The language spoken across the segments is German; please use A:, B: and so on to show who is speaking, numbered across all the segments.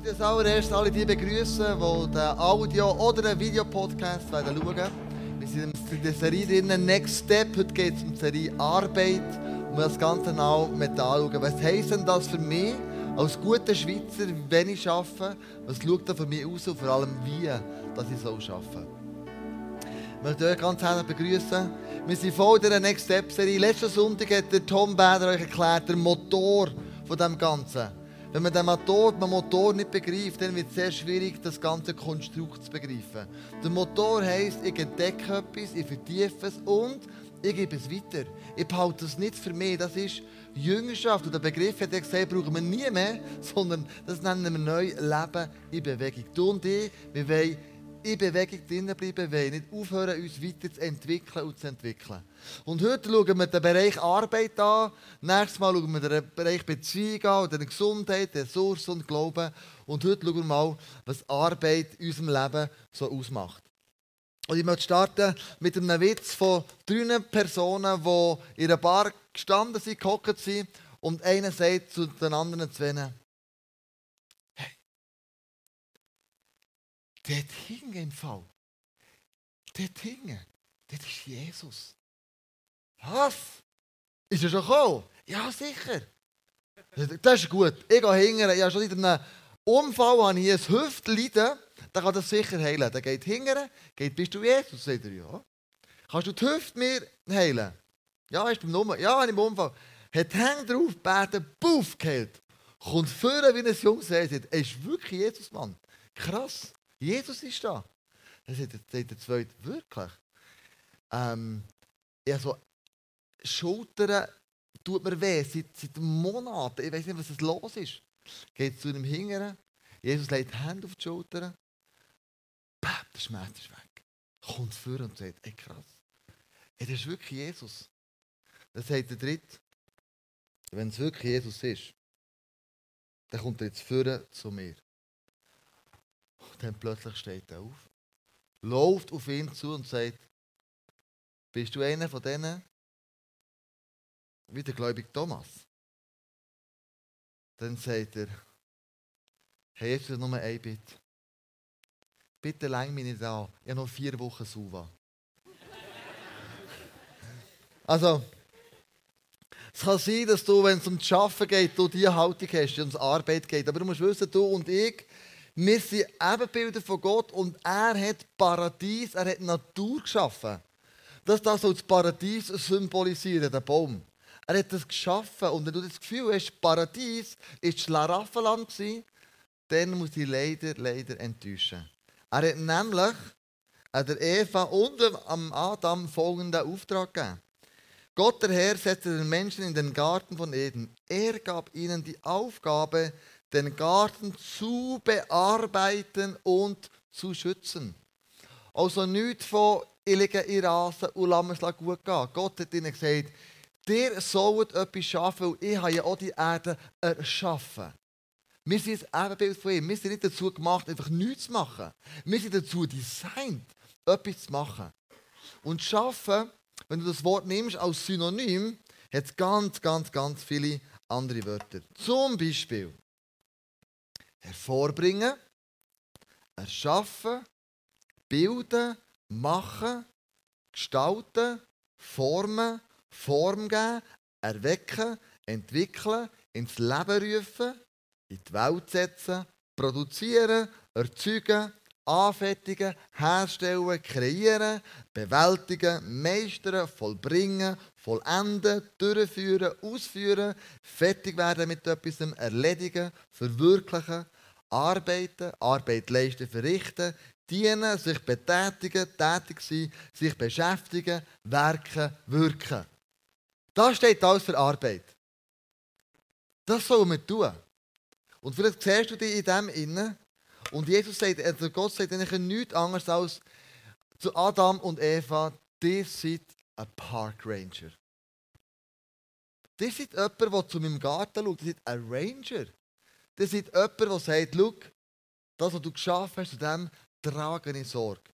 A: möchte als allererstes alle die begrüßen, die den Audio- oder den Videopodcast schauen werden. Wir sind in der Serie drin, Next Step. Heute geht es um die Serie Arbeit. Und wir das Ganze genau mit anschauen. Was heisst denn das für mich als guter Schweizer, wenn ich arbeite? Was schaut da für mich aus und vor allem wie, dass ich so arbeite? Ich möchte euch ganz herzlich begrüßen. Wir sind voll in der Next Step Serie. Letzten Sonntag hat der Tom Bader euch erklärt, der Motor von dem Ganzen. Wenn man den Motor, den Motor nicht begreift, dann wird es sehr schwierig, das ganze Konstrukt zu begreifen. Der Motor heisst, ich entdecke etwas, ich vertiefe es und ich gebe es weiter. Ich behalte es nicht für mich. Das ist Jüngerschaft. Und der Begriff hat er gesagt, brauchen wir nie mehr, sondern das nennen wir neu Leben in Bewegung. Du und ich, wir wollen in Bewegung drinnen bleiben, wollen nicht aufhören, uns weiterzuentwickeln und zu entwickeln. Und heute schauen wir den Bereich Arbeit an. Nächstes Mal schauen wir den Bereich Beziehung an, den Gesundheit, Ressourcen und Glauben. Und heute schauen wir mal, was Arbeit in unserem Leben so ausmacht. Und ich möchte starten mit einem Witz von drei Personen, die in einer Bar gestanden sind, gehockt sind. Und einer sagt zu den anderen zwei, hey, dort hing im Fall. Dort hing, dort ist Jesus. Was? Ist er schon gekommen? Ja, sicher. Das ist gut. Ich gehe hingern. Ich habe schon in einem Unfall habe ich ein Hüftleiden. Dann kann das sicher heilen. Dann geht hingern, geht, bist du Jesus? Sagt er, ja. Kannst du die Hüfte mir heilen? Ja, ist beim Nummer. Ja, im Unfall. Hat Hände drauf, beten, puff, geheilt. Kommt vorne wie ein Junge sagt, er ist wirklich Jesus, Mann. Krass. Jesus ist da. Dann sagt der Zweite, wirklich? Ähm, ja, so Schultern tut mir weh, seit, seit Monaten. Ich weiß nicht, was es los ist. Geht zu einem Hingern. Jesus legt die Hände auf die Schultern. Bäh, der Schmerz ist weg. Kommt vor und sagt, ey krass. Ey, das ist wirklich Jesus. Dann sagt der Dritte, wenn es wirklich Jesus ist, dann kommt er jetzt vor zu mir. Und dann plötzlich steht er auf, läuft auf ihn zu und sagt, bist du einer von denen, wie der gläubige Thomas. Dann sagt er, hey, jetzt nur ein Bitte. Bitte läng mich nicht an. Ich habe noch vier Wochen Suva. also, es kann sein, dass du, wenn es um das Arbeiten geht, du diese Haltung hast, wenn es um Arbeit geht. Aber du musst wissen, du und ich, wir sind Ebenbilder von Gott und er hat Paradies, er hat Natur geschaffen. Das soll das Paradies symbolisieren, der Baum. Er hat das geschaffen und wenn du das Gefühl hast, Paradies war Schlaraffenland, dann muss ich leider, leider enttäuschen. Er hat nämlich der Eva und am Adam folgenden Auftrag gegeben. Gott der Herr setzte den Menschen in den Garten von Eden. Er gab ihnen die Aufgabe, den Garten zu bearbeiten und zu schützen. Also nichts von ich liege in Rasen und lasse es gut gehen. Gott hat ihnen gesagt, ihr sollt etwas schaffen, weil ich habe ja auch die Erde erschaffen. Wir sind ein Ebenbild von ihm. Wir sind nicht dazu gemacht, einfach nichts zu machen. Wir sind dazu designt, etwas zu machen. Und schaffen, wenn du das Wort nimmst als Synonym, hat es ganz, ganz, ganz viele andere Wörter. Zum Beispiel hervorbringen, erschaffen, bilden, machen, gestalten, formen, Form geben, erwecken, entwickeln, ins Leben rufen, in die Welt setzen, produzieren, erzeugen, anfertigen, herstellen, kreieren, bewältigen, meistern, vollbringen, vollenden, durchführen, ausführen, fertig werden mit etwas, erledigen, verwirklichen, arbeiten, Arbeit leisten, verrichten, dienen, sich betätigen, tätig sein, sich beschäftigen, werken, wirken. Das steht alles für Arbeit. Das sollen wir tun. Und vielleicht siehst du dich in dem innen. Und Jesus sagt, also Gott sagt eigentlich nichts anderes als zu Adam und Eva, ihr seid ein Park Ranger. Ihr seid jemand, der zu meinem Garten schaut. Ihr seid ein Ranger. Ihr seid jemand, der sagt, schau, das, was du geschaffen hast, zu dem trage ich Sorge.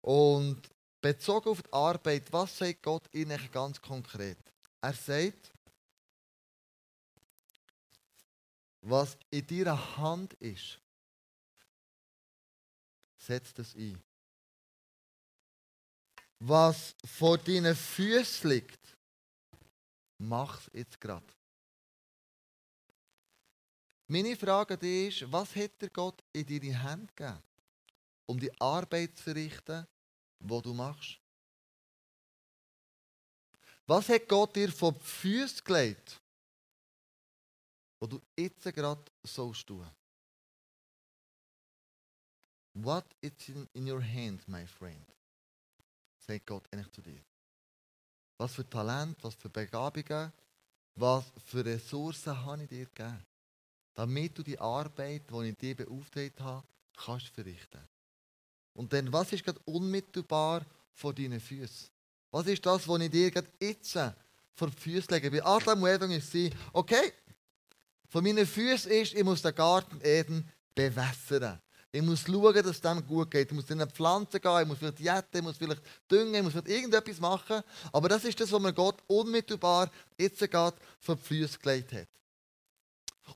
A: Und bezogen auf die Arbeit, was sagt Gott ihnen ganz konkret? Er sagt, was in deiner Hand ist, setz das ein. Was vor deinen Füßen liegt, mach es jetzt gerade. Meine Frage ist, was dir Gott in deine Hände gegeben, um die Arbeit zu verrichten, die du machst? Was hat Gott dir vor die Füße gelegt, wo du jetzt gerade sollst tun? What is in, in your hand, my friend? Sagt Gott eigentlich zu dir. Was für Talent, was für Begabungen, was für Ressourcen habe ich dir gegeben? Damit du die Arbeit, die ich dir beauftragt habe, kannst verrichten. Und dann, was ist gerade unmittelbar vor deinen Füßen? Was ist das, was ich dir gerade jetzt vor die Füße lege? Bei Adam und Eva ist es, okay, von meinen Füßen ist, ich muss den Garten Eden bewässern. Ich muss schauen, dass es dem gut geht. Ich muss in eine Pflanze gehen, ich muss vielleicht jäten, ich muss vielleicht düngen, ich muss vielleicht irgendetwas machen. Aber das ist das, was mir Gott unmittelbar jetzt gerade vor die Füße gelegt hat.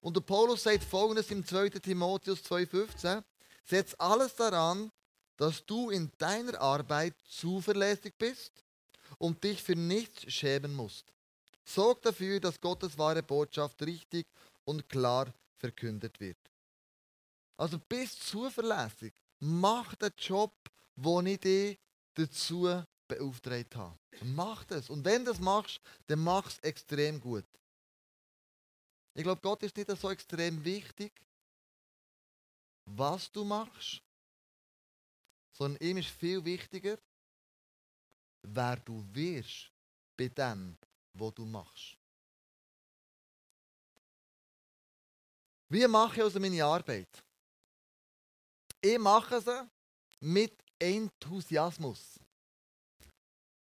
A: Und der Paulus sagt folgendes im 2. Timotheus 2,15: Setz alles daran, dass du in deiner Arbeit zuverlässig bist und dich für nichts schämen musst. Sorg dafür, dass Gottes wahre Botschaft richtig und klar verkündet wird. Also bist zuverlässig. Mach den Job, den ich dich dazu beauftragt habe. Mach das. Und wenn du das machst, dann mach es extrem gut. Ich glaube, Gott ist nicht so extrem wichtig, was du machst, sondern ihm ist viel wichtiger, wer du wirst bei dem, was du machst. Wie mache ich also meine Arbeit? Ich mache sie mit Enthusiasmus.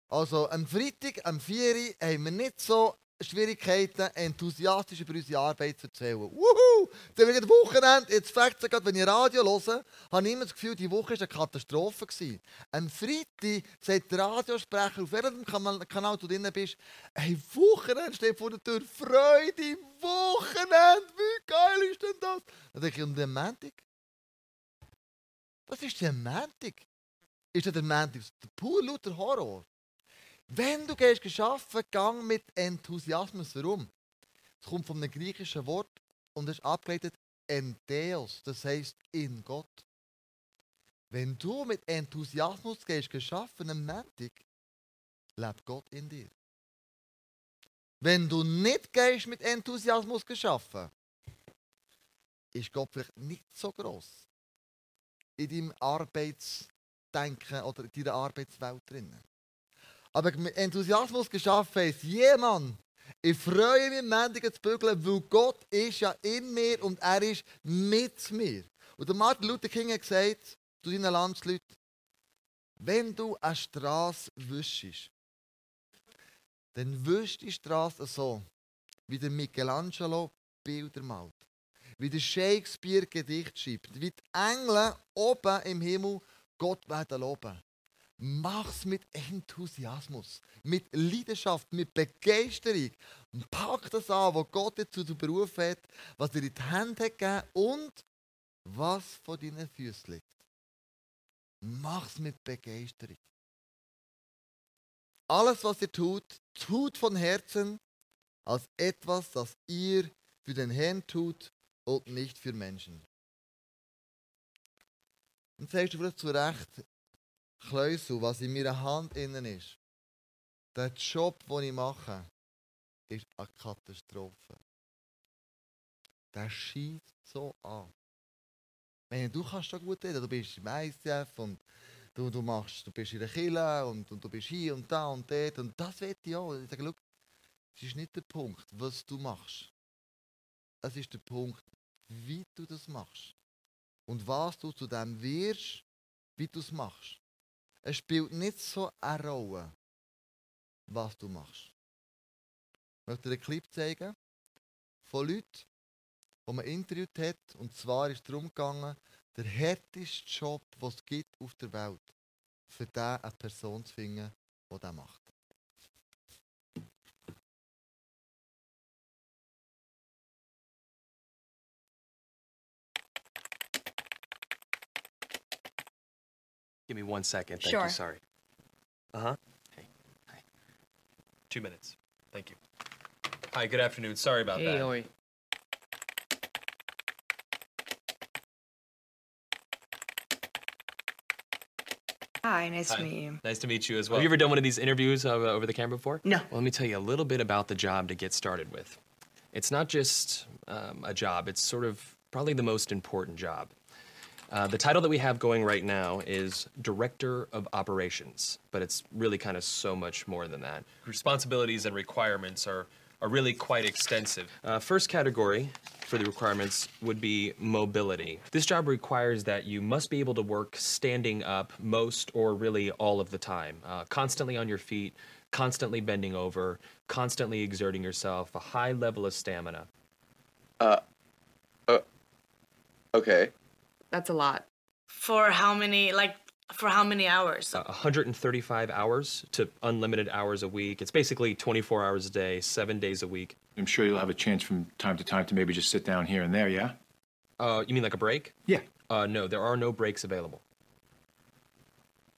A: Also am Freitag, am 4 Uhr, haben wir nicht so Schwierigkeiten, enthusiastisch über unsere Arbeit zu erzählen. Wuhu! Jetzt haben wir Wochenende, jetzt fängt es wenn ich Radio höre, habe ich immer das Gefühl, die Woche war eine Katastrophe. Gewesen. Am Freitag sagt der Radiosprecher, auf welchem Kanal du drin bist, hey, Wochenende steht vor der Tür, Freude, Wochenende, wie geil ist denn das? Dann denke ich, und der Montag? Was ist der Montag? Ist der Montag pur lauter Horror? Wenn du gehst arbeiten, gang mit Enthusiasmus. Warum? Es kommt von einem griechischen Wort und ist abgeleitet Entheos, das heißt in Gott. Wenn du mit Enthusiasmus gehst arbeiten am Montag, lebt Gott in dir. Wenn du nicht gehst mit Enthusiasmus arbeiten, ist Gott vielleicht nicht so groß in deinem Arbeitsdenken oder in deiner Arbeitswelt drinnen. Aber mit Enthusiasmus geschaffen ist jemand. Ich freue mich, Mendungen zu bügeln, weil Gott ist ja in mir und er ist mit mir. Und Martin Luther King hat gesagt, zu deinen Landsleuten, wenn du eine Straße wischst, dann wischst die Straße so, wie der Michelangelo Bilder malt, wie der Shakespeare Gedicht schreibt, wie die Engel oben im Himmel Gott werden loben. Mach's mit Enthusiasmus, mit Leidenschaft, mit Begeisterung. Pack das an, was Gott dir zu berufen hat, was dir in die Hände hat gegeben und was vor deinen Füßen liegt. Mach's mit Begeisterung. Alles, was ihr tut, tut von Herzen als etwas, das ihr für den Herrn tut und nicht für Menschen. Und sagst du vielleicht zu Recht, Kleusel, was in meiner Hand innen ist, der Job, den ich mache, ist eine Katastrophe. Der schießt so an. Meine, du kannst schon gut reden, du bist im ICF und du, du, machst, du bist in der Kille und, und du bist hier und da und dort und das will ich auch. Ich sage, das ist nicht der Punkt, was du machst. Es ist der Punkt, wie du das machst. Und was du zu dem wirst, wie du es machst. Es spielt nicht so eine Rolle, was du machst. Ich möchte dir einen Clip zeigen von Leuten, die man interviewt hat. Und zwar ist es darum gegangen, der härteste Job, den es gibt auf der Welt, für den eine Person zu finden, die das macht.
B: Give me one second. Thank
C: Sure.
B: you. Sorry. Uh huh. Hey. Hi. Two minutes. Thank you. Hi. Good afternoon. Sorry about
D: Hey,
B: that.
D: how are you?
C: Hi, nice
B: Hi.
C: to meet you.
B: Nice to meet you as well. Have you ever done one of these interviews uh, over the camera before?
C: No.
B: Well, let me tell you a little bit about the job to get started with. It's not just um, a job, it's sort of probably the most important job. Uh, the title that we have going right now is Director of Operations, but it's really kind of so much more than that. Responsibilities and requirements are, are really quite extensive. Uh, first category for the requirements would be mobility. This job requires that you must be able to work standing up most or really all of the time, uh, constantly on your feet, constantly bending over, constantly exerting yourself, a high level of stamina.
E: Uh, uh okay.
C: That's a lot.
F: For how many, like, for how many hours?
B: uh, 135 hours to unlimited hours a week. It's basically 24 hours a day, seven days a week.
G: I'm sure you'll have a chance from time to time to maybe just sit down here and there, yeah?
B: Uh, you mean like a break?
G: Yeah.
B: Uh, no, there are no breaks available.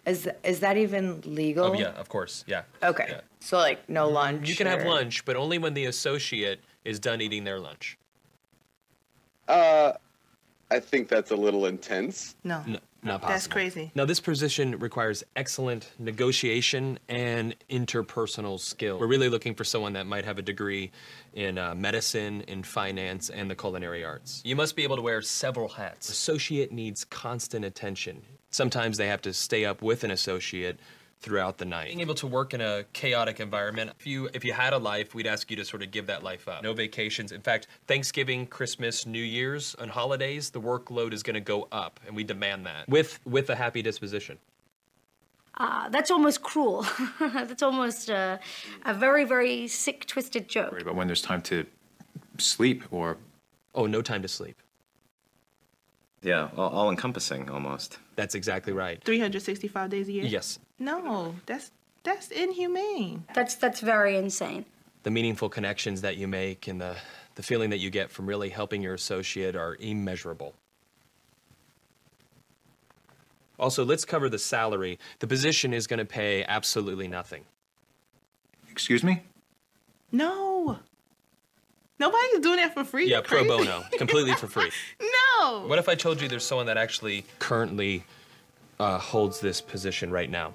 C: Is is that even legal?
B: Oh, yeah, of course, yeah.
C: Okay.
B: Yeah.
C: So like no lunch.
B: You can have lunch, but only when the associate is done eating their lunch.
E: Uh, I think that's a little intense.
H: No.
B: No, not possible.
H: That's crazy.
B: Now, this position requires excellent negotiation and interpersonal skill. We're really looking for someone that might have a degree in uh, medicine, in finance, and the culinary arts. You must be able to wear several hats. Associate needs constant attention. Sometimes they have to stay up with an associate throughout the night. Being able to work in a chaotic environment, if you if you had a life, we'd ask you to sort of give that life up. No vacations. In fact, Thanksgiving, Christmas, New Year's, and holidays, the workload is going to go up, and we demand that with with a happy disposition.
I: Uh, that's almost cruel. that's almost uh, a very, very sick, twisted joke.
G: Worried about when there's time to sleep or
B: Oh, no time to sleep.
J: Yeah, all, all encompassing almost.
B: That's exactly right.
H: 365 days a year?
B: Yes.
H: No, that's that's inhumane.
I: That's that's very insane.
B: The meaningful connections that you make and the, the feeling that you get from really helping your associate are immeasurable. Also, let's cover the salary. The position is going to pay absolutely nothing.
G: excuse me?
H: No. Nobody's doing that for free.
B: Yeah, pro bono, completely for free.
H: No.
B: What if I told you there's someone that actually currently uh, holds this position right now?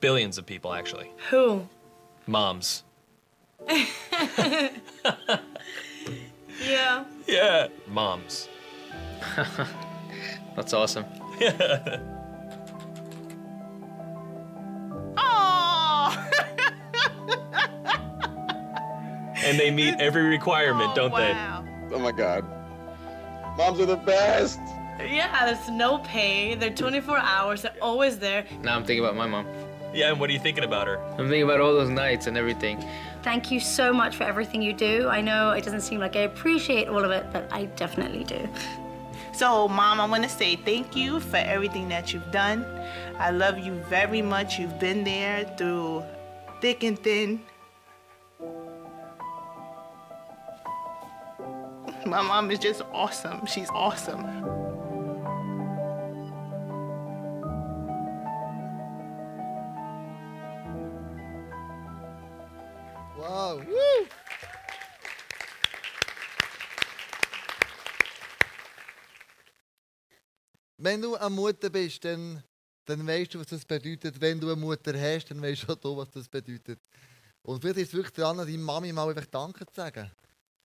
B: Billions of people, actually.
F: Who?
B: Moms.
F: Yeah.
B: Yeah. Moms.
D: That's awesome. Yeah.
H: Oh.
B: And they meet every requirement, oh, don't they?
H: wow.
E: Oh my god. Moms are the best.
F: Yeah, there's no pay. They're 24 hours. They're always there.
D: Now I'm thinking about my mom.
B: Yeah, and what are you thinking about her?
D: I'm thinking about all those nights and everything.
I: Thank you so much for everything you do. I know it doesn't seem like I appreciate all of it, but I definitely do.
H: So, Mom, I want to say thank you for everything that you've done. I love you very much. You've been there through thick and thin. My mom is just awesome. She's awesome.
A: Wenn du eine Mutter bist, dann, dann weißt du, was das bedeutet. Wenn du eine Mutter hast, dann weißt du auch was das bedeutet. Und vielleicht ist es wirklich dran, deiner Mami mal einfach Danke zu sagen.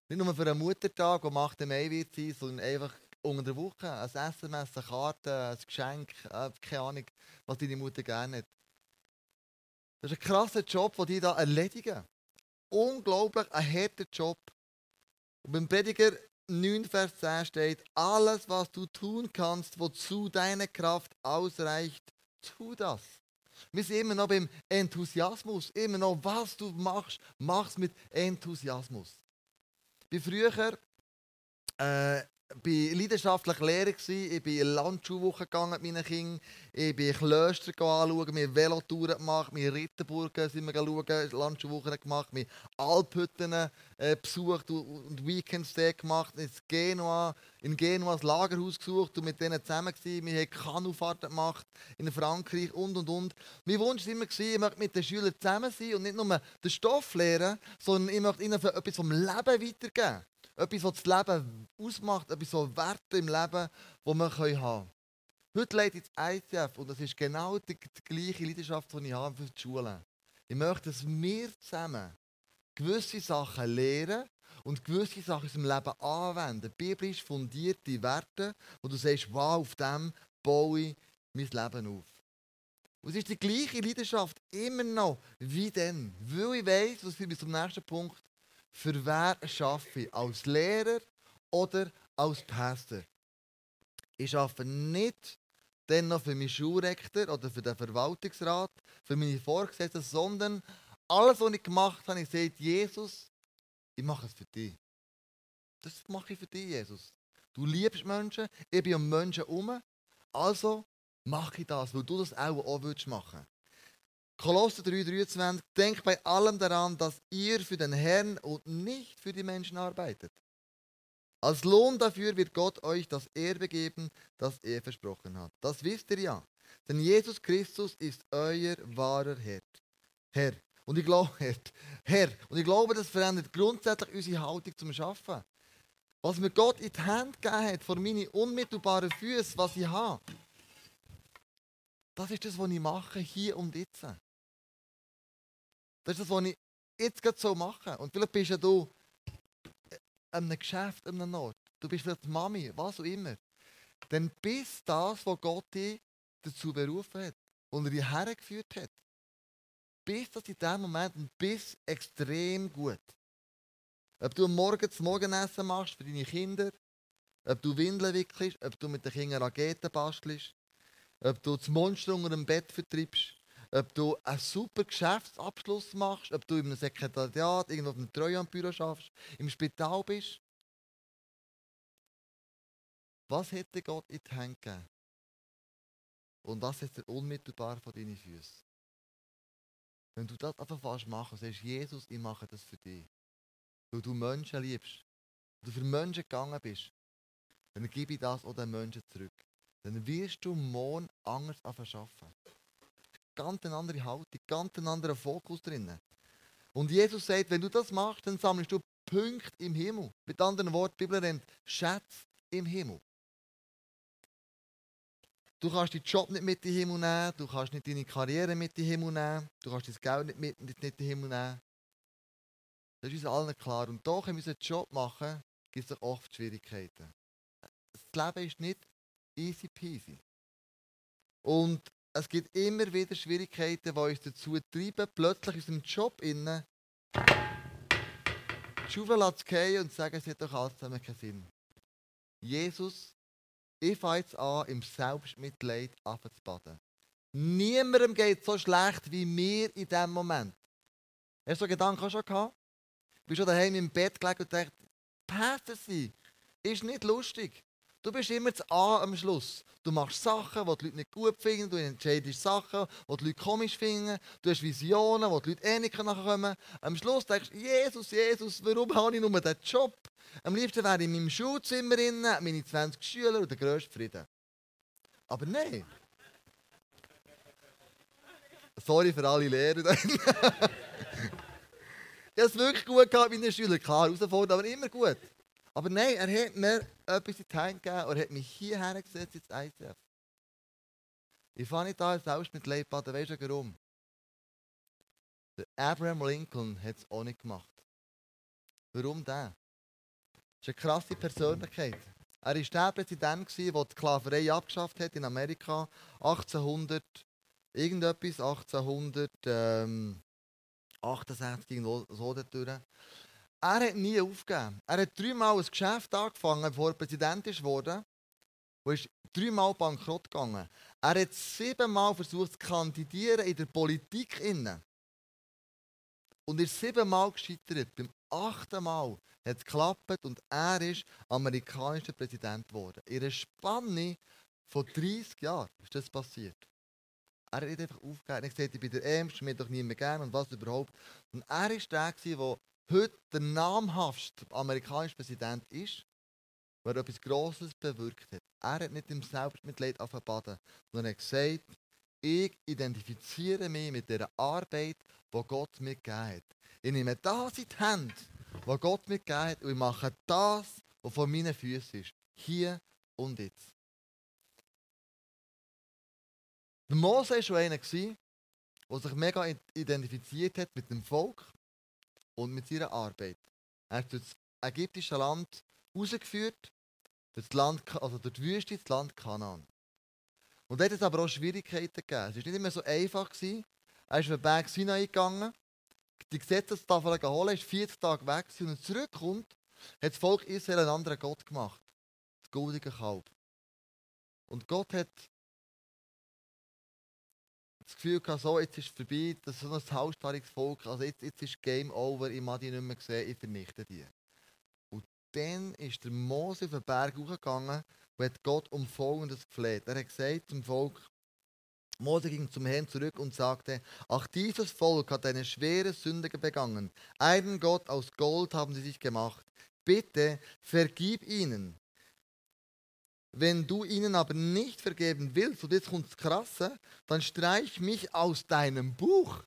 A: Nicht nur für einen Muttertag, der 8. Mai wird sein, sondern einfach unter der Woche. Ein SMS, eine Karte, ein Geschenk, äh, keine Ahnung, was deine Mutter gerne hat. Das ist ein krasser Job, den die da erledigen. Unglaublich ein harter Job. Und beim Prediger 9, Vers 10 steht, alles, was du tun kannst, wozu deine Kraft ausreicht, tu das. Wir sind immer noch beim Enthusiasmus. Immer noch, was du machst, mach's mit Enthusiasmus. Bin früher äh, war leidenschaftlich Lehrer. gewesen. Ich bin in Landschulwoche gegangen mit meinen Kindern. Ich bin Klöster anschauen, wir Velotouren gemacht, wir Ritterburgen sind wir schauen, Landschulwochen gemacht, wir Alphütten äh, besucht und, Weekendstay gemacht, in Genua, in Genua das Lagerhaus gesucht und mit denen zusammen gewesen. Wir haben Kanufahrten gemacht in Frankreich und und und. Mein Wunsch war immer, ich möchte mit den Schülern zusammen sein und nicht nur den Stoff lernen, sondern ich möchte ihnen etwas vom Leben weitergeben. Etwas, was das Leben ausmacht, etwas so Werte im Leben, die wir haben können. Heute leite ich das ICF und das ist genau die, die gleiche Leidenschaft, die ich habe für die Schule. Ich möchte, dass wir zusammen gewisse Sachen lehren und gewisse Sachen unserem Leben anwenden. Biblisch fundierte Werte, wo du sagst, wow, auf dem baue ich mein Leben auf. Und es ist die gleiche Leidenschaft immer noch wie dann. Weil ich weiss, das führt mich zum nächsten Punkt, für wer schaffe ich? Als Lehrer oder als Pastor? Ich arbeite nicht dann noch für meinen Schulrektor oder für den Verwaltungsrat, für meine Vorgesetzten, sondern alles, was ich gemacht habe, ich sage, Jesus, ich mache es für dich. Das mache ich für dich, Jesus. Du liebst Menschen, ich bin um Menschen herum, also mache ich das, weil du das auch, auch willst machen Kolosser 3,23 Denkt bei allem daran, dass ihr für den Herrn und nicht für die Menschen arbeitet. Als Lohn dafür wird Gott euch das Erbe geben, das er versprochen hat. Das wisst ihr ja. Denn Jesus Christus ist euer wahrer Herr. Herr. Und ich glaube, Herr, Herr. Und ich glaube, das verändert grundsätzlich unsere Haltung zum Schaffen. Was mir Gott in die Hand gegeben hat, vor meine unmittelbaren Füße, was ich habe, das ist das, was ich mache, hier und jetzt. Das ist das, was ich jetzt gerade so mache. Und vielleicht bist ja du an einem Geschäft, an einem Ort. Du bist vielleicht Mami, was auch immer. Dann bist das, was Gott dich dazu berufen hat und er dich hergeführt hat. Bist das in diesem Moment und bist extrem gut. Ob du Morgen das Morgenessen machst für deine Kinder, ob du Windeln wickelst, ob du mit den Kindern Raketen bastelst, ob du das Monster unter dem Bett vertreibst, ob du einen super Geschäftsabschluss machst, ob du in einem Sekretariat, irgendwo auf einem Treuhandbüro schaffst, im Spital bist. Was hätte Gott in die Hand gegeben? Und was setzt er unmittelbar vor deine Füße? Wenn du das einfach fast machen, sagst Jesus, ich mache das für dich. Weil du Menschen liebst, du für Menschen gegangen bist, dann gebe ich das auch den Menschen zurück. Dann wirst du morgen anders arbeiten. Ganz eine andere Haltung, ganz einen anderen Fokus drin. Und Jesus sagt, wenn du das machst, dann sammelst du Punkte im Himmel. Mit anderen Worten, die Bibel nennt Schätze im Himmel. Du kannst deinen Job nicht mit in den Himmel nehmen, du kannst nicht deine Karriere mit in den Himmel nehmen, du kannst dein Geld nicht mit nicht in den Himmel nehmen. Das ist uns allen klar. Und doch, wenn wir unseren Job machen, gibt es oft Schwierigkeiten. Das Leben ist nicht easy peasy. Und es gibt immer wieder Schwierigkeiten, die uns dazu treiben, plötzlich in unserem Job innen die Schuhe zu gehen und zu sagen, es hat doch alles zusammen keinen Sinn. Jesus, ich fange jetzt an, im Selbstmitleid baden. Niemandem geht so schlecht wie mir in diesem Moment. Hast du so Gedanken schon gehabt? Du bist schon daheim im Bett gelegen und denkst, Pässe sein ist nicht lustig. Du bist immer das A am Schluss. Du machst Sachen, die die Leute nicht gut finden. Du entscheidest Sachen, die die Leute komisch finden. Du hast Visionen, die die Leute eh nicht nachkommen Am Schluss denkst du, Jesus, Jesus, warum habe ich nur diesen Job? Am liebsten wäre ich in meinem Schulzimmer drin, meine 20 Schüler und der grösste Frieden. Aber nein. Sorry für alle Lehrer. ich habe es wirklich gut gehabt mit meinen Schülern. Klar, herausfordernd, aber immer gut. Aber nein, er hat mir etwas in die Hand gegeben und hat mich hierher gesetzt ins ICF. Ich nicht da selbst mit Leitbaden, weißt du warum? Der Abraham Lincoln hat es auch nicht gemacht. Warum der? Das ist eine krasse Persönlichkeit. Er war der Präsident, der die Sklaverei abgeschafft hat in Amerika 1800, irgendetwas, 1868, irgendwo so dort. Er hat nie aufgegeben. Er hat dreimal ein Geschäft angefangen, bevor er Präsident wurde. Und ist dreimal bankrott gegangen. Er hat siebenmal versucht zu kandidieren in der Politik. Innen. Und ist siebenmal gescheitert. Beim achten Mal hat es geklappt und er ist amerikanischer Präsident geworden. In einer Spanne von 30 Jahren ist das passiert. Er hat einfach aufgegeben. Er hat gesagt, ich bin der Ärmste, mir doch niemand gern und was überhaupt. Und er war der, der heute der namhafteste amerikanische Präsident ist, weil er etwas Grosses bewirkt hat. Er hat nicht im Selbstmitleid baden, sondern er hat gesagt, ich identifiziere mich mit der Arbeit, die Gott mir gegeben hat. Ich nehme das in die Hände, was Gott mir gegeben hat, und ich mache das, was vor meinen Füßen ist. Hier und jetzt. Der Mose war schon einer, der sich mega identifiziert hat mit dem Volk und mit seiner Arbeit. Er hat das ägyptische Land rausgeführt, das Land, also durch die Wüste, das Land Kanaan. Und dort hat es aber auch Schwierigkeiten gegeben. Es war nicht immer so einfach. Gewesen. Er ist auf den Berg Sinai gegangen, die Gesetzestafel geholt, ist 40 Tage weg und er zurückkommt, hat das Volk Israel einen anderen Gott gemacht. Das goldige Kalb. Und Gott hat das Gefühl gehabt, so, jetzt ist es vorbei, das ist so ein halsstarriges Volk, also jetzt, jetzt ist Game Over, ich mag die nicht mehr sehen, ich vernichte die. Und dann ist der Mose auf den Berg hochgegangen und hat Gott um Folgendes gefleht. Er hat gesagt zum Volk, Mose ging zum Herrn zurück und sagte, ach dieses Volk hat eine schwere Sünde begangen. Einen Gott aus Gold haben sie sich gemacht. Bitte vergib ihnen. Wenn du ihnen aber nicht vergeben willst, und jetzt kommt das Krasse, dann streich mich aus deinem Buch,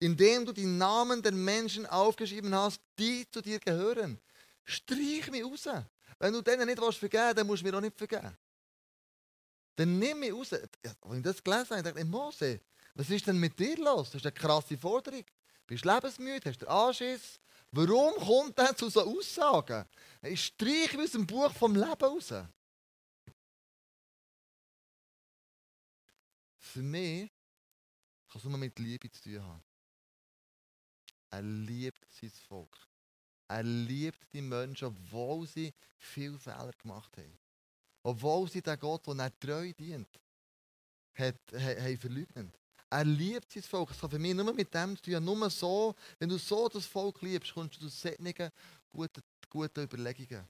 A: indem du die Namen der Menschen aufgeschrieben hast, die zu dir gehören. Streich mich raus. Wenn du denen nicht vergeben dann musst du mir auch nicht vergeben. Dann nimm mich raus. Als ich das gelesen habe, dachte ich, Mose, was ist denn mit dir los? Das ist eine krasse Forderung. Bist du lebensmüde? Hast du Anschiss? Warum kommt er zu so Aussagen? Ich streich aus dem Buch vom Leben raus. Für mich kann es nur mit Liebe zu tun haben. Er liebt sein Volk. Er liebt die Menschen, obwohl sie viele Fehler gemacht haben. Obwohl sie den Gott, der er treu dient, hat, haben verleugnet. Er liebt sein Volk. Es kann für mich nur mit dem zu tun. Nur so, wenn du so das Volk liebst, kommst du zu solchen guten, guten Überlegungen.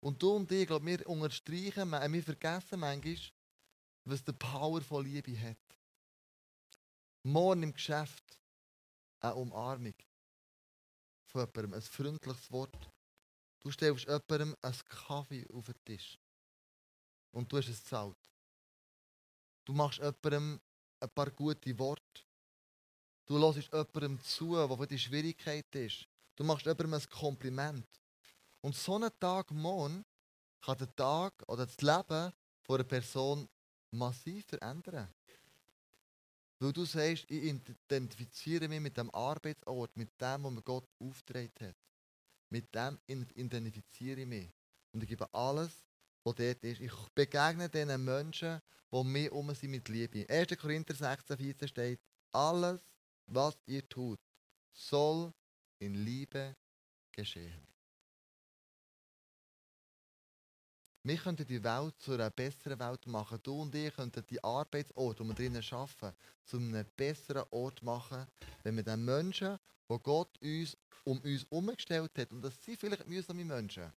A: Und du und ich, glaube wir unterstreichen, wir vergessen manchmal, was die Power von Liebe hat. Morgen im Geschäft eine Umarmung von jemandem, ein freundliches Wort. Du stellst jemandem einen Kaffee auf den Tisch und du hast es gezahlt. Du machst jemandem ein paar gute Worte. Du hörst jemandem zu, der für die Schwierigkeit ist. Du machst jemandem ein Kompliment. Und so ein Tag morgen kann der Tag oder das Leben von einer Person massiv verändern. Weil du sagst, ich identifiziere mich mit dem Arbeitsort, mit dem, wo mir Gott aufgetragen hat. Mit dem identifiziere ich mich. Und ich gebe alles, was dort ist. Ich begegne diesen Menschen, die mir um sind mit Liebe. 1. Korinther 16, 14 steht, alles, was ihr tut, soll in Liebe geschehen. Wir könnten die Welt zu einer besseren Welt machen. Du und ich könnten die Arbeitsort, wo wir drinnen arbeiten, zu einem besseren Ort machen, wenn wir den Menschen, die Gott uns um uns umgestellt hat, und das sind vielleicht mühsame Menschen,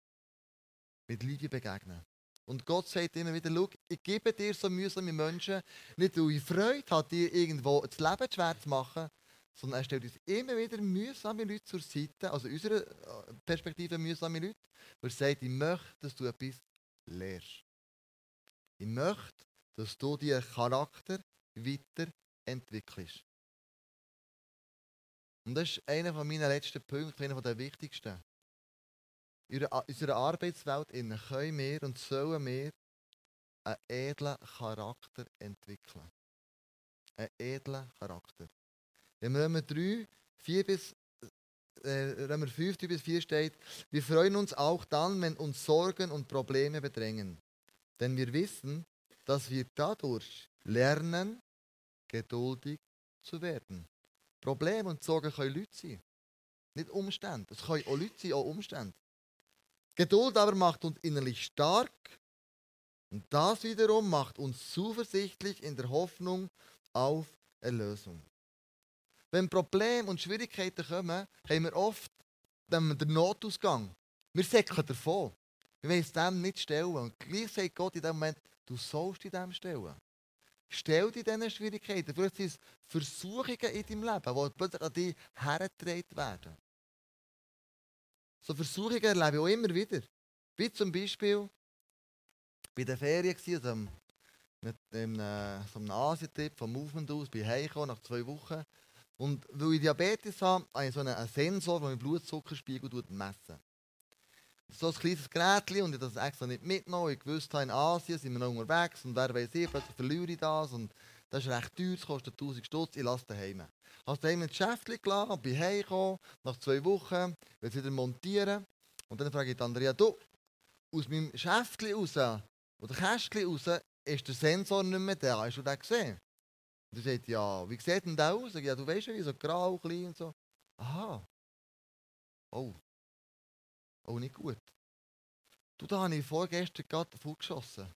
A: mit Liebe begegnen. Und Gott sagt immer wieder, schau, ich gebe dir so mühsame Menschen, nicht weil ich Freude habe, dir irgendwo das Leben schwer zu machen, sondern er stellt uns immer wieder mühsame Leute zur Seite, also unsere Perspektive mühsame Leute, weil er sagt, ich möchte, dass du etwas lehrst. Ich möchte, dass du deinen Charakter weiterentwickelst. Und das ist einer meiner letzten Punkte, einer der wichtigsten. In unserer Arbeitswelt können wir und sollen wir einen edlen Charakter entwickeln. Einen edlen Charakter. In Römer 3, 4 bis äh, Römer 5, 3 bis 4 steht, wir freuen uns auch dann, wenn uns Sorgen und Probleme bedrängen. Denn wir wissen, dass wir dadurch lernen, geduldig zu werden. Probleme und Sorgen können Leute sein. Nicht Umstände. Es können auch Leute sein, auch Umstände. Geduld aber macht uns innerlich stark und das wiederum macht uns zuversichtlich in der Hoffnung auf Erlösung. Wenn Probleme und Schwierigkeiten kommen, haben wir oft den Notausgang. Wir säckeln davon. Wir wollen es dem nicht stellen. Und gleich sagt Gott in dem Moment, du sollst dich dem stellen. Stell dir diese Schwierigkeiten. Vielleicht sind es Versuchungen in deinem Leben, die plötzlich an dich hergetragen werden. So Versuchungen erlebe ich auch immer wieder. Wie zum Beispiel bei der Ferien, also mit einem, äh, so einem Asientrip vom Movement aus, bin ich nach zwei Wochen. Und weil ich Diabetes habe, habe ich so einen, einen Sensor, der meinen Blutzuckerspiegel messen so ein kleines Gerät und ich das extra nicht mitgenommen. Ich wusste, in Asien sind wir noch unterwegs und wer weiß ich, plötzlich verliere ich das und das ist recht teuer, das kostet 1000 Stutz, ich lasse daheim. Es daheim ein Geschäft gelassen, bin heimgekommen, nach zwei Wochen, will es wieder montieren und dann frage ich Andrea, du, aus meinem Geschäft raus, oder Kästchen raus, ist der Sensor nicht mehr da, hast du den gesehen? Und er sagt, ja, wie sieht denn der aus? Ja, du weißt ja, wie so grau, klein und so. Aha. Oh, Oh, nicht gut. Du, da habe ich vorgestern gerade vorgeschossen.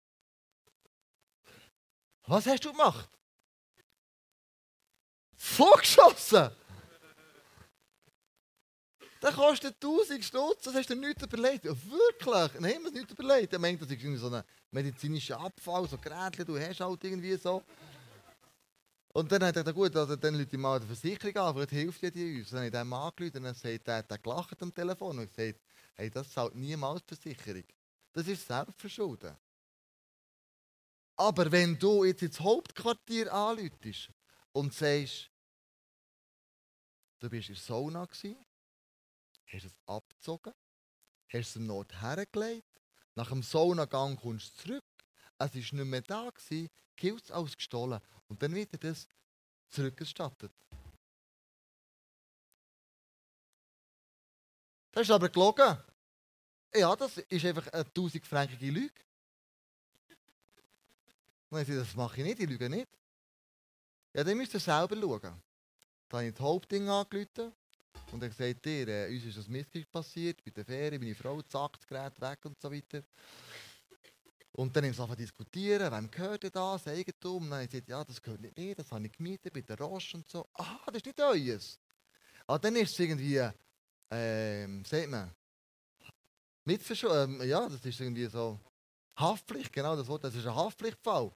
A: Was hast du gemacht? Vorgeschossen! Das kostet 1000 Stutz, das hast du nicht überlegt. Ja, wirklich? Nein, ich habe nicht überlegt. Er meint, das ist irgendwie so ein medizinischer Abfall, so Geräte, du hast halt irgendwie so. Und dann hat er gesagt, gut, also dann Leute mal die Versicherung an, vielleicht hilft ja die uns. Dann habe ich dem angerufen und dann sagt er, der gelacht am Telefon und gesagt, hey, das zahlt niemals die Versicherung. Das ist Selbstverschulden. Aber wenn du jetzt ins Hauptquartier anläutest und sagst, du bist in der Sauna hast es abgezogen, hast es im Nord hergelegt, nach dem Saunagang kommst du zurück, es war nicht mehr da, gewesen, gilt es als gestohlen und dann wird dir das zurückgestattet. Das ist aber gelogen. Ja, das ist einfach eine 1000-fränkige Lüge. Und ich das mache ich nicht, ich lüge nicht. Ja, dann müsst ihr selber schauen. Da habe ich das Hauptding angerufen und er gesagt, dir, äh, uns ist das Missgeschick passiert, bei der Ferien, meine Frau, zack, das Gerät weg und so weiter. Und dann haben sie diskutieren, wem gehört das, Eigentum? Und dann habe ich gesagt, ja, das gehört nicht mir, das habe ich gemietet bei der Roche und so. Ah, das ist nicht euers. Aber dann ist es irgendwie, ähm, sagt man, Mitverschulden, ähm, ja, das ist irgendwie so, Haftpflicht, genau das Wort, das ist ein Haftpflichtfall.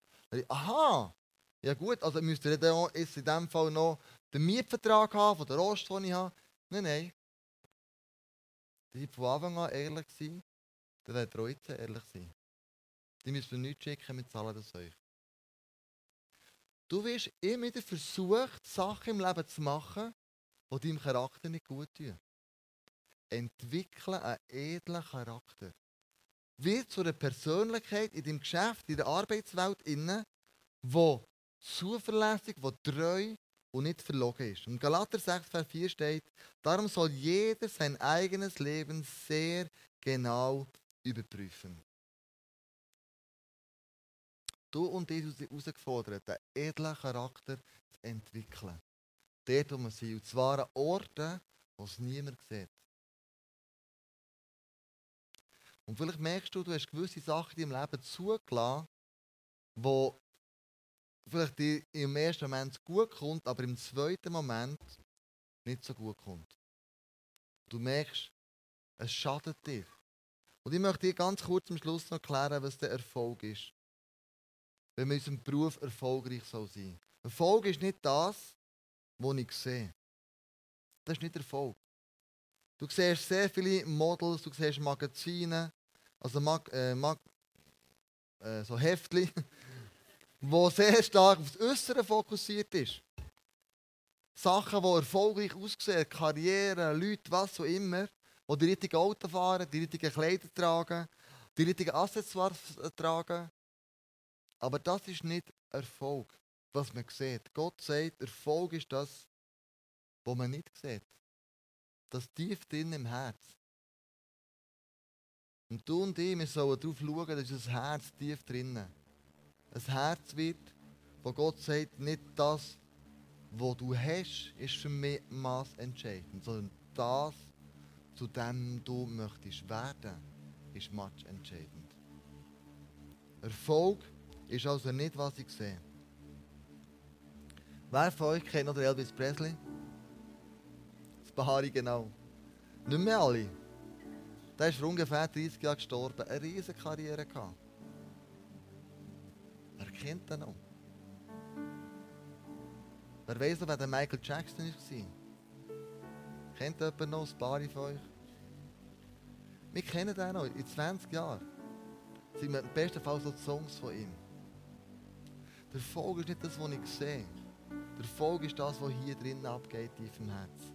A: Aha, ja gut, also müsst ihr dann in dem Fall noch den Mietvertrag haben von der Rost, den ich habe. Nein, nein. Die sind von Anfang an ehrlich gewesen, dann wird ihr jetzt ehrlich sein. Die müssen wir nichts schicken, wir zahlen das euch. Du wirst immer wieder versucht, Sachen im Leben zu machen, die deinem Charakter nicht gut tun. Entwickle einen edlen Charakter. Wird zu einer Persönlichkeit in deinem Geschäft, in der Arbeitswelt wo zuverlässig, wo treu und nicht verlogen ist. Und Galater 6, Vers 4 steht, darum soll jeder sein eigenes Leben sehr genau überprüfen. Du und ich sind herausgefordert, einen edlen Charakter zu entwickeln. Dort, wo wir sind. Und zwar an Orten, wo es niemand sieht. Und vielleicht merkst du, du hast gewisse Sachen in deinem Leben zugelassen, die vielleicht dir im ersten Moment gut kommt, aber im zweiten Moment nicht so gut kommt. Du merkst, es schadet dir. Und ich möchte dir ganz kurz am Schluss noch erklären, was der Erfolg ist wenn man in unserem Beruf erfolgreich sein soll. Erfolg ist nicht das, was ich sehe. Das ist nicht Erfolg. Du siehst sehr viele Models, du siehst Magazine, also Mag, äh, Mag, äh, so Heftli, wo sehr stark aufs Äußere fokussiert ist. Sachen, die erfolgreich aussehen, Karriere, Leute, was auch immer, die die richtigen Auto fahren, die richtigen Kleider tragen, die richtigen Accessoires tragen, aber das ist nicht Erfolg, was man sieht. Gott sagt, Erfolg ist das, was man nicht sieht. Das tief drin im Herz. Und du und ich, wir sollen darauf schauen, dass unser Herz tief drinnen. Ein Herz wird, wo Gott sagt, nicht das, was du hast, ist für mich Maß entscheidend, sondern das, zu dem du möchtest werden, ist Match entscheidend. Erfolg ist also nicht, was ich sehe. Wer von euch kennt noch Elvis Presley? Bari genau. Nicht mehr alle. Der ist vor ungefähr 30 Jahren gestorben. Eine riesige Karriere gehabt. Kennt den noch? Wer weiß noch, wer der Michael Jackson war? Kennt jemand noch ein paar von euch? Wir kennen den noch. In 20 Jahren sind wir im besten Fall so die Songs von ihm. Der Erfolg ist nicht das, was ich sehe. Der Erfolg ist das, was hier drinnen abgeht, tief im Herz.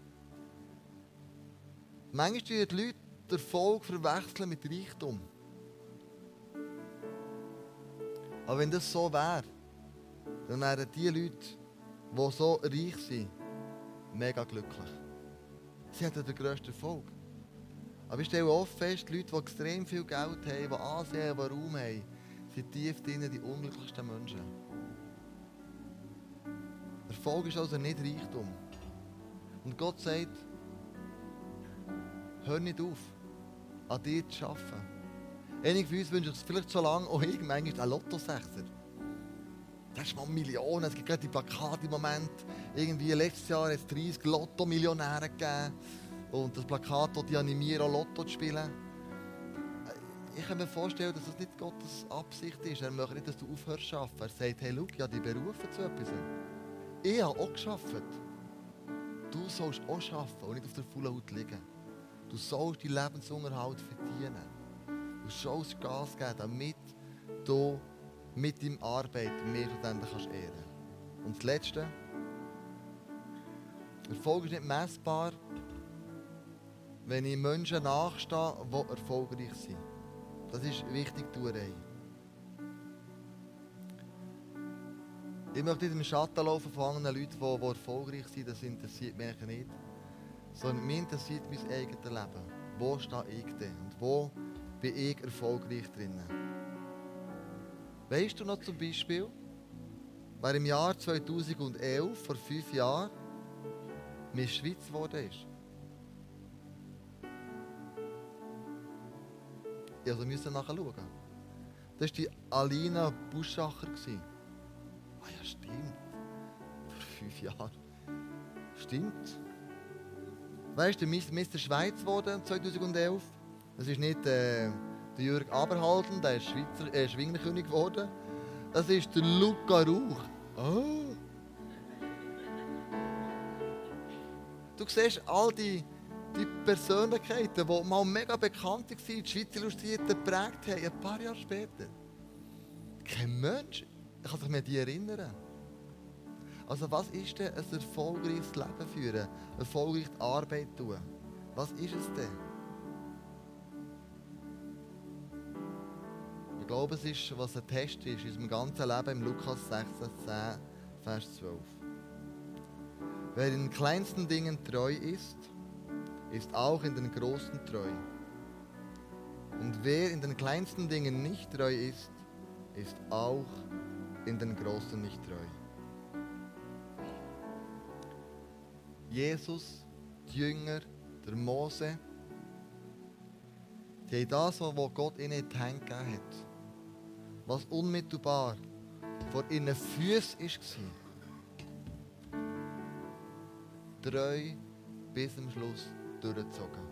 A: Manchmal tun die Leute den Erfolg verwechseln mit Reichtum. Aber wenn das so wäre, dann wären die Leute, die so reich sind, mega glücklich. Sie hätten den grössten Erfolg. Aber ich stelle oft fest, die Leute, die extrem viel Geld haben, die Ansehen, die Raum haben, sind tief drinnen die unglücklichsten Menschen. Erfolg ist also nicht Reichtum. Und Gott sagt, hör nicht auf, an dir zu arbeiten. Einige von uns wünschen sich vielleicht schon lange, oh, ich manchmal ein Lottosechser. Das ist mal Millionen. Es gibt gerade die Plakate im Moment. Irgendwie letztes Jahr hat es 30 Lotto-Millionäre gegeben. Und das Plakat, das die animieren, auch Lotto zu spielen. Ich kann mir vorstellen, dass das nicht Gottes Absicht ist. Er möchte nicht, dass du aufhörst zu arbeiten. Er sagt, hey, schau, ja, die berufen zu etwas. Ich habe auch geschafft. Du sollst auch arbeiten und nicht auf der vollen Haut liegen. Du sollst deinen Lebensunterhalt verdienen. Du sollst Gas geben, damit du mit deiner Arbeit mehr schlussendlich kannst ehren Und das Letzte. Erfolg ist nicht messbar, wenn ich Menschen nachstehe, die erfolgreich sind. Das ist wichtig, Tuerei. Ich möchte nicht im Schatten laufen von anderen Leuten, die, die erfolgreich sind. Das interessiert mich nicht. Sondern mich interessiert mein eigenes Leben. Wo stehe ich denn? Und wo bin ich erfolgreich drinnen? Weißt du noch zum Beispiel, wer im Jahr 2011, vor fünf Jahren, Miss Schweiz geworden ist? Ich also musste nachher schauen. Das war die Alina Buschacher. Ah ja, stimmt. Vor fünf Jahren. Stimmt. Weißt du, Mr. Schweiz geworden 2011. Das ist nicht äh, der Jürg Aberhalten, der ist Schweizer äh, Schwingerkönig geworden. Das ist der Luca Rauch. Oh. Du siehst all die, die Persönlichkeiten, die mal mega bekannt waren, die Schweizer Illustrierten geprägt haben, ein paar Jahre später. Kein Mensch kann sich mehr an die erinnern. Also was ist denn ein erfolgreiches Leben führen? Erfolgreich Arbeit tun? Was ist es denn? Glaube, es ist, was ein Test ist, in unserem ganzen Leben im Lukas 16, 10, Vers 12. Wer in den kleinsten Dingen treu ist, ist auch in den großen treu. Und wer in den kleinsten Dingen nicht treu ist, ist auch in den großen nicht treu. Jesus, die Jünger, der Mose, die haben das, was Gott ihnen in gegeben hat, was unmittelbar vor ihren Füßen war, treu bis zum Schluss durchgezogen.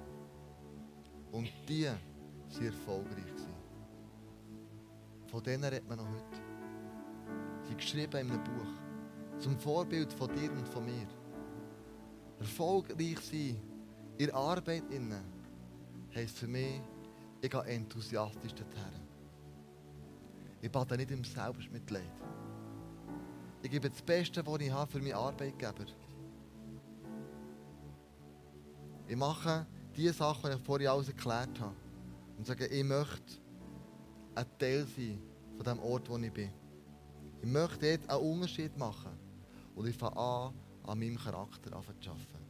A: Und die waren erfolgreich. Von denen redet man noch heute. Sie geschrieben in einem Buch. Zum Vorbild von dir und von mir. Erfolgreich sein in der Arbeit innen heisst für mich, ich gehe enthusiastisch dorthin. Ich bade nicht im Selbstmitleid. Ich gebe das Beste, was ich habe für meinen Arbeitgeber. Ich mache die Sachen, die ich vorhin alles erklärt habe. Und sage, ich möchte ein Teil sein von dem Ort, wo ich bin. Ich möchte dort einen Unterschied machen. Und ich fange an, an meinem Charakter zu arbeiten.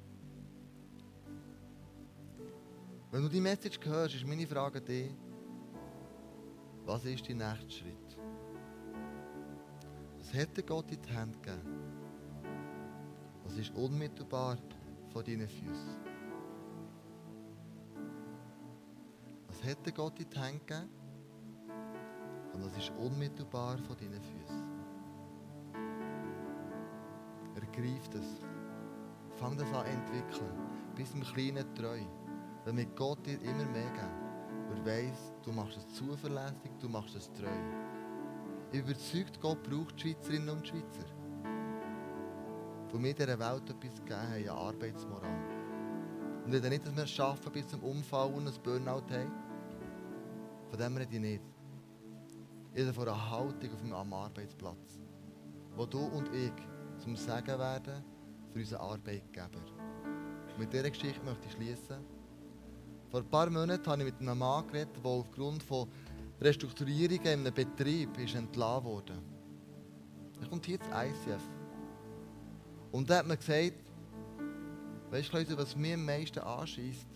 A: Wenn du die Message hörst, ist meine Frage die, was ist dein nächster Schritt? Was hätte Gott in die Hand gegeben? Was ist unmittelbar vor deinen Füßen? Was hätte Gott in die Hand gegeben? Und was ist unmittelbar vor deinen Füßen? Ergreif das. Fang das an entwickeln. bis im Kleinen treu, damit Gott dir immer mehr gibt. Und weiss, du machst es zuverlässig, du machst es treu. Ich überzeugt, Gott braucht die Schweizerinnen und Schweizer. Wo wir dieser Welt etwas gegeben haben, eine Arbeitsmoral. Und wenn nicht, dass wir es schaffen bis zum Unfall und ein Burnout haben, von dem rede ich nicht. Ich rede von einer Haltung auf dem Arbeitsplatz, wo du und ich zum Sagen werden für unseren Arbeitgeber. Mit dieser Geschichte möchte ich schließen. Vor ein paar Monaten habe ich mit einem Mann geredet, der aufgrund von Restrukturierungen in einem Betrieb ist entlassen wurde. Er kommt hier ins ICF. Und da hat mir gesagt, weißt du, was mir am meisten anschießt,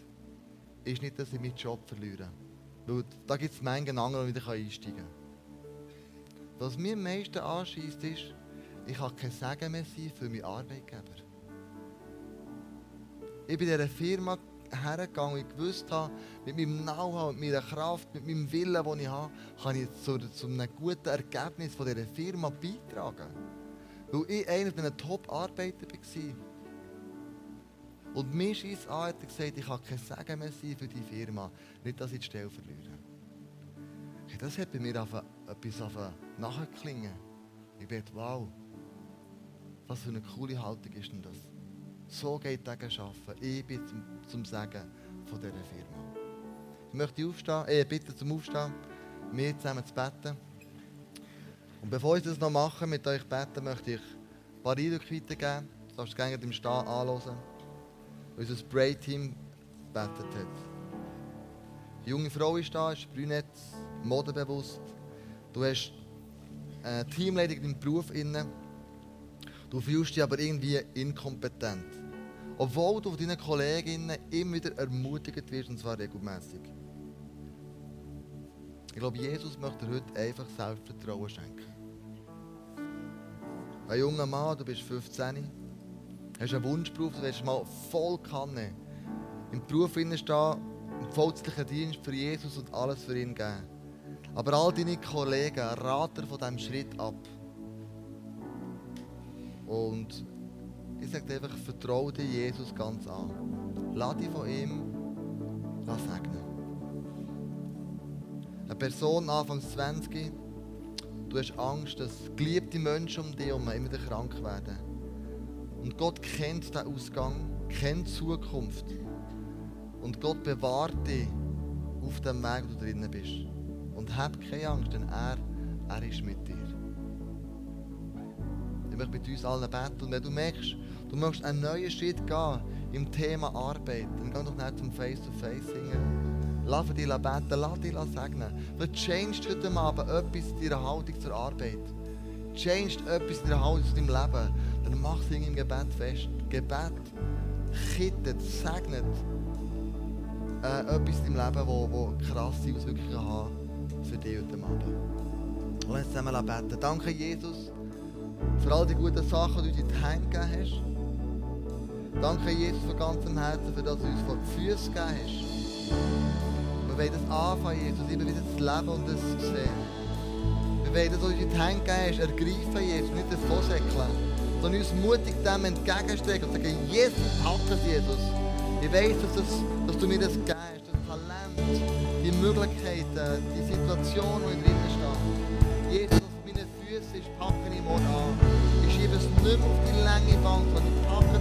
A: ist nicht, dass ich meinen Job verliere. Weil da gibt es Mengen andere, die wieder einsteigen können. Was mir am meisten anschießt, ist, ich kann kein Sagen mehr sein für meinen Arbeitgeber. Ich bin in dieser Firma hergegangen und ich gewusst habe, mit meinem Know-how, mit meiner Kraft, mit meinem Willen, den ich habe, kann ich zu, zu einem guten Ergebnis von dieser Firma beitragen. Weil ich einer der Top-Arbeiter war. Und mir schießt an, hat er gesagt, ich kann kein Sagen mehr sein für die Firma, nicht, dass ich die Stelle verliere. Okay, das hat bei mir etwas nachgeklingen. Ich dachte, wow, was für eine coole Haltung ist denn das? So geht das Arbeiten. Ich bin zum, zum Sagen von dieser Firma. Ich möchte aufstehen, äh, bitte zum Aufstehen, wir zusammen zu beten. Und bevor ich das noch mache, mit euch beten, möchte ich ein paar Eindrücke weitergeben. Du darfst gerne im Stehen anhören. Unser Spray-Team gebetet hat. Die junge Frau ist da, ist brünett, modebewusst. Du hast eine Teamleitung deinem Beruf. Du fühlst dich aber irgendwie inkompetent. Obwohl du von deinen Kolleginnen immer wieder ermutigt wirst, und zwar regelmäßig. Ich glaube, Jesus möchte dir heute einfach Selbstvertrauen schenken. Ein junger Mann, du bist 15, hast einen Wunschberuf, du willst mal voll Kanne im Beruf stehen, im vollzeitlichen Dienst für Jesus und alles für ihn geben. Aber all deine Kollegen raten von diesem Schritt ab. Und ich sage einfach, vertraue dir Jesus ganz an. Lass dich von ihm segnen. Eine Person Anfangs 20, du hast Angst, dass geliebte Menschen um dich herum immer krank werden. Und Gott kennt den Ausgang, kennt die Zukunft. Und Gott bewahrt dich auf dem Weg, wo du drinnen bist. Und hab keine Angst, denn er, er ist mit dir. Ich möchte mit uns allen beten. Und wenn du merkst, du möchtest einen neuen Schritt gehen im Thema Arbeit, dann geh doch nicht zum Face-to-Face singen. Lass dich beten, lass dich segnen. Vielleicht changed heute Abend etwas in deiner Haltung zur Arbeit. Changed etwas in deiner Haltung zu deinem Leben. Dann mach es im Gebet fest. Gebet kittet, segnet äh, etwas in deinem Leben, wo, wo krasse Auswirkungen haben für dich heute Abend. Lass uns zusammen beten. Danke, Jesus für all die guten Sachen, die du in die Hände gegeben hast. Danke, Jesus, von ganzem Herzen, für das du uns vor die Füße gegeben hast. Wir wollen das anfangen, Jesus, immer wieder zu leben und das zu sehen. Wir wollen das, was du in die Hände gegeben hast, ergreifen, Jesus, nicht das Vorsäckeln, sondern uns mutig dem entgegenstrecken und sagen, Jesus, pack es, Jesus. Ich weiß, dass, das, dass du mir das hast, das Talent, die Möglichkeiten, die Situation, die ich drinnen stehe. Jesus, ich packe ihn morgen an. Ich schiebe es nicht mehr auf die lange Bank, sondern ich packe